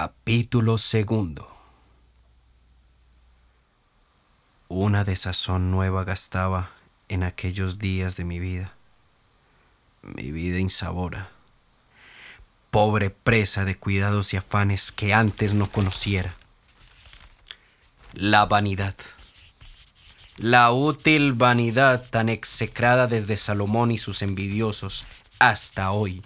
Capítulo segundo. Una desazón nueva gastaba en aquellos días de mi vida. Mi vida insabora. Pobre presa de cuidados y afanes que antes no conociera. La vanidad. La útil vanidad tan execrada desde Salomón y sus envidiosos hasta hoy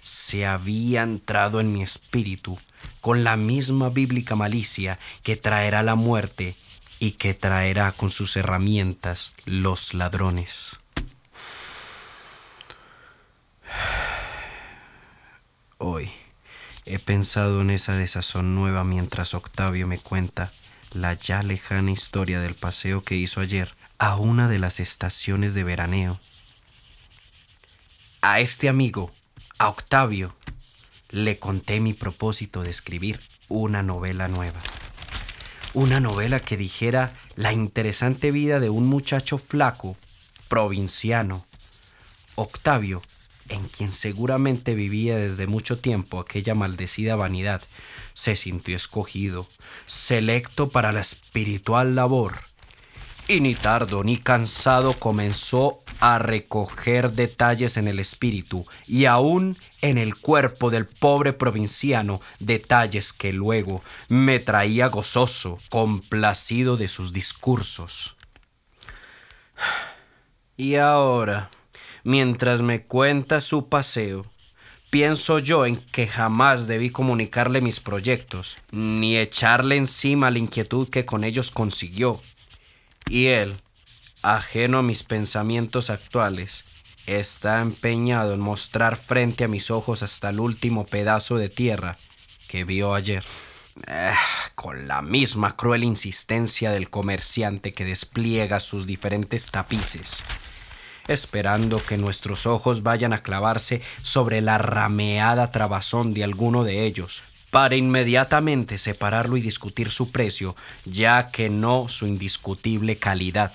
se había entrado en mi espíritu con la misma bíblica malicia que traerá la muerte y que traerá con sus herramientas los ladrones. Hoy he pensado en esa desazón nueva mientras Octavio me cuenta la ya lejana historia del paseo que hizo ayer a una de las estaciones de veraneo. A este amigo, a Octavio, le conté mi propósito de escribir una novela nueva. Una novela que dijera la interesante vida de un muchacho flaco, provinciano, Octavio, en quien seguramente vivía desde mucho tiempo aquella maldecida vanidad, se sintió escogido, selecto para la espiritual labor y ni tardo ni cansado comenzó a recoger detalles en el espíritu y aún en el cuerpo del pobre provinciano, detalles que luego me traía gozoso, complacido de sus discursos. Y ahora, mientras me cuenta su paseo, pienso yo en que jamás debí comunicarle mis proyectos, ni echarle encima la inquietud que con ellos consiguió y él, ajeno a mis pensamientos actuales, está empeñado en mostrar frente a mis ojos hasta el último pedazo de tierra que vio ayer. Eh, con la misma cruel insistencia del comerciante que despliega sus diferentes tapices, esperando que nuestros ojos vayan a clavarse sobre la rameada trabazón de alguno de ellos, para inmediatamente separarlo y discutir su precio, ya que no su indiscutible calidad.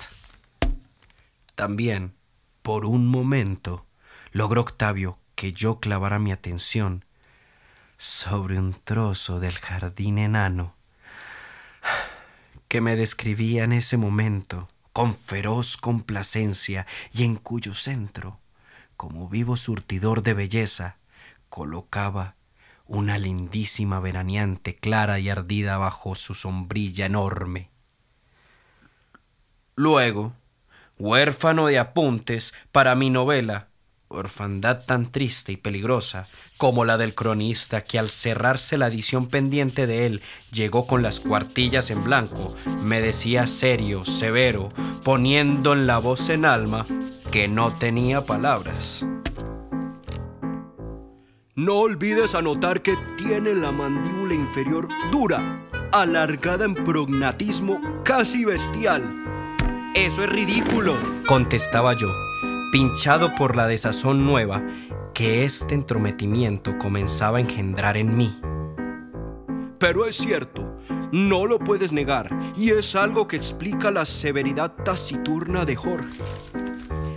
También, por un momento, logró Octavio que yo clavara mi atención sobre un trozo del jardín enano que me describía en ese momento con feroz complacencia y en cuyo centro, como vivo surtidor de belleza, colocaba una lindísima veraneante clara y ardida bajo su sombrilla enorme. Luego, huérfano de apuntes para mi novela, orfandad tan triste y peligrosa como la del cronista que al cerrarse la edición pendiente de él llegó con las cuartillas en blanco, me decía serio, severo, poniendo en la voz en alma que no tenía palabras. No olvides anotar que tiene la mandíbula inferior dura, alargada en prognatismo casi bestial. Eso es ridículo, contestaba yo, pinchado por la desazón nueva que este entrometimiento comenzaba a engendrar en mí. Pero es cierto, no lo puedes negar, y es algo que explica la severidad taciturna de Jorge.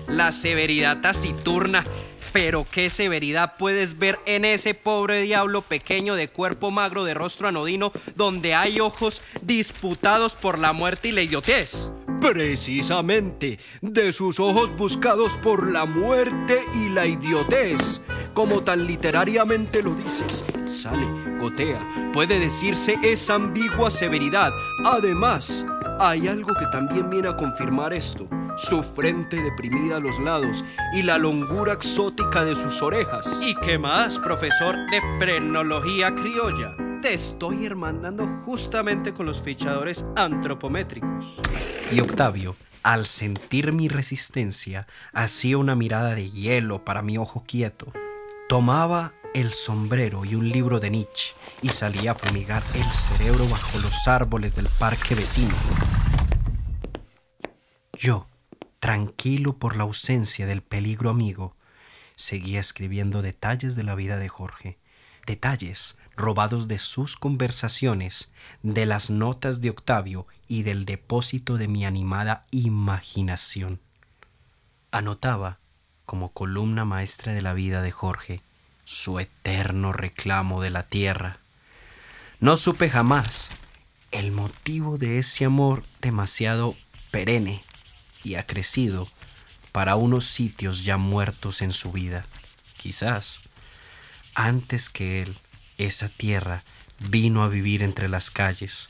La severidad taciturna pero qué severidad puedes ver en ese pobre diablo pequeño de cuerpo magro, de rostro anodino, donde hay ojos disputados por la muerte y la idiotez. Precisamente, de sus ojos buscados por la muerte y la idiotez. Como tan literariamente lo dices, sale, gotea, puede decirse esa ambigua severidad. Además, hay algo que también viene a confirmar esto su frente deprimida a los lados y la longura exótica de sus orejas. ¿Y qué más, profesor de frenología criolla? Te estoy hermandando justamente con los fichadores antropométricos. Y Octavio, al sentir mi resistencia, hacía una mirada de hielo para mi ojo quieto. Tomaba el sombrero y un libro de Nietzsche y salía a fumigar el cerebro bajo los árboles del parque vecino. Yo, tranquilo por la ausencia del peligro amigo, seguía escribiendo detalles de la vida de Jorge, detalles robados de sus conversaciones, de las notas de Octavio y del depósito de mi animada imaginación. Anotaba, como columna maestra de la vida de Jorge, su eterno reclamo de la tierra, No supe jamás el motivo de ese amor demasiado perenne y acrecido para unos sitios ya muertos en su vida. Quizás antes que él, esa tierra vino a vivir entre las calles,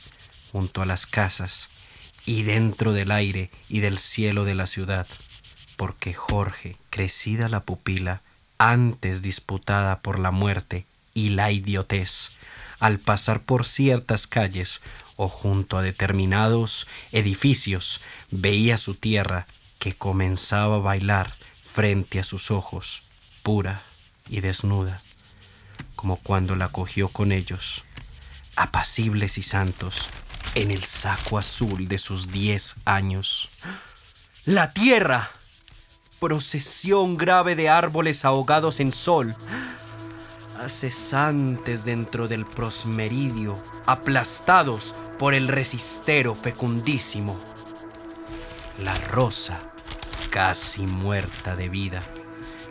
junto a las casas y dentro del aire y del cielo de la ciudad, porque Jorge, crecida la pupila, antes disputada por la muerte y la idiotez, al pasar por ciertas calles o junto a determinados edificios, veía su tierra que comenzaba a bailar frente a sus ojos, pura y desnuda, como cuando la cogió con ellos, apacibles y santos, en el saco azul de sus diez años. ¡La tierra! Procesión grave de árboles ahogados en sol, cesantes dentro del prosmeridio, aplastados por el resistero fecundísimo. La rosa, casi muerta de vida,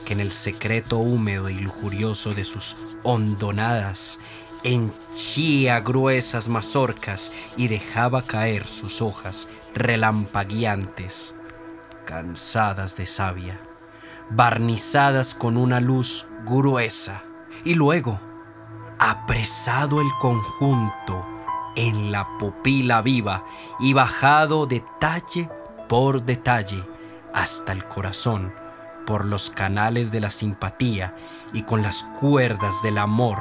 que en el secreto húmedo y lujurioso de sus hondonadas henchía gruesas mazorcas y dejaba caer sus hojas relampagueantes, cansadas de savia, barnizadas con una luz gruesa y luego, apresado el conjunto en la pupila viva y bajado detalle por detalle hasta el corazón por los canales de la simpatía y con las cuerdas del amor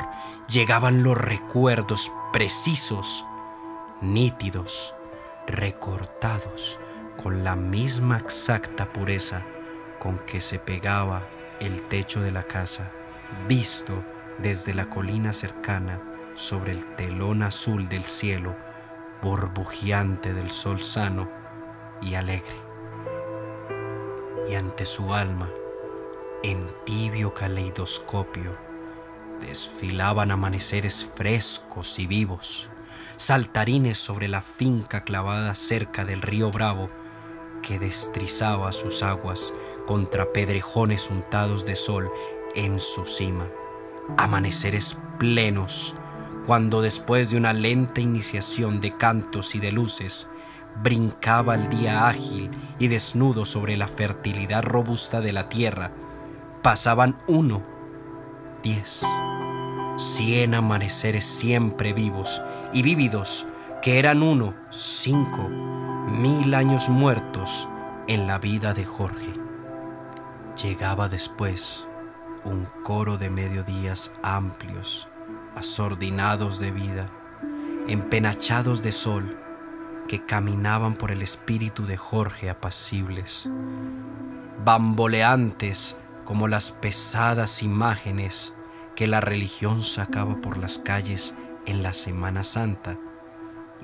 llegaban los recuerdos precisos, nítidos, recortados con la misma exacta pureza con que se pegaba el techo de la casa visto desde la colina cercana sobre el telón azul del cielo, burbujeante del sol sano y alegre. Y ante su alma, en tibio caleidoscopio, desfilaban amaneceres frescos y vivos, saltarines sobre la finca clavada cerca del río Bravo, que destrizaba sus aguas contra pedrejones untados de sol en su cima. Amaneceres plenos, cuando después de una lenta iniciación de cantos y de luces, brincaba el día ágil y desnudo sobre la fertilidad robusta de la tierra, pasaban uno, diez, cien amaneceres siempre vivos y vívidos, que eran uno, cinco, mil años muertos en la vida de Jorge. Llegaba después un coro de mediodías amplios, asordinados de vida, empenachados de sol, que caminaban por el espíritu de Jorge apacibles, bamboleantes como las pesadas imágenes que la religión sacaba por las calles en la Semana Santa,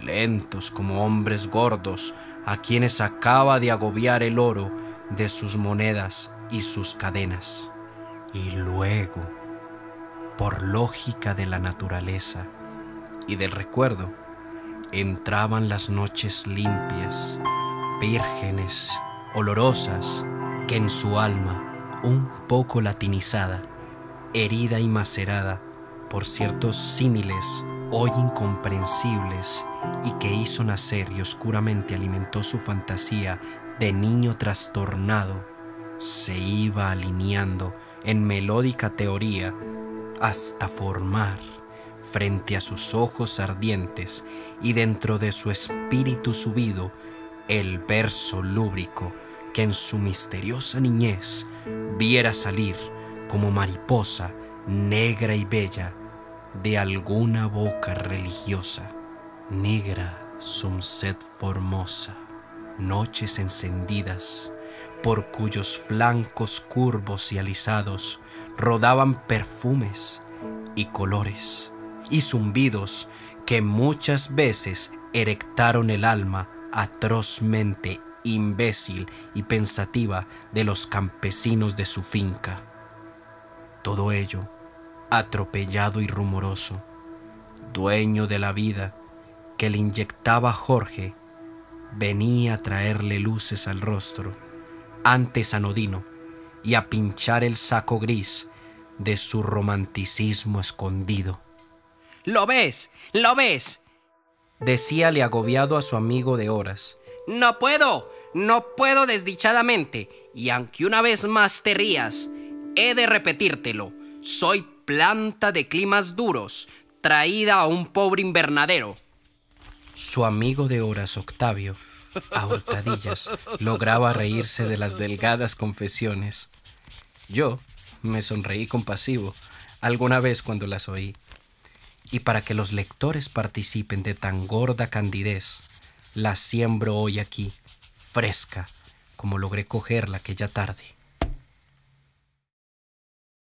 lentos como hombres gordos a quienes acaba de agobiar el oro de sus monedas y sus cadenas. Y luego, por lógica de la naturaleza y del recuerdo, entraban las noches limpias, vírgenes, olorosas, que en su alma, un poco latinizada, herida y macerada por ciertos símiles hoy incomprensibles y que hizo nacer y oscuramente alimentó su fantasía de niño trastornado, se iba alineando en melódica teoría hasta formar frente a sus ojos ardientes y dentro de su espíritu subido el verso lúbrico que en su misteriosa niñez viera salir como mariposa negra y bella de alguna boca religiosa. Negra sum sed formosa, noches encendidas por cuyos flancos curvos y alisados rodaban perfumes y colores y zumbidos que muchas veces erectaron el alma atrozmente imbécil y pensativa de los campesinos de su finca. Todo ello, atropellado y rumoroso, dueño de la vida que le inyectaba Jorge, venía a traerle luces al rostro antes anodino y a pinchar el saco gris de su romanticismo escondido. ¿Lo ves? ¿Lo ves? Decíale agobiado a su amigo de horas. No puedo, no puedo desdichadamente, y aunque una vez más te rías, he de repetírtelo. Soy planta de climas duros, traída a un pobre invernadero. Su amigo de horas, Octavio, a hurtadillas, lograba reírse de las delgadas confesiones. Yo me sonreí compasivo alguna vez cuando las oí. Y para que los lectores participen de tan gorda candidez, la siembro hoy aquí, fresca, como logré cogerla aquella tarde.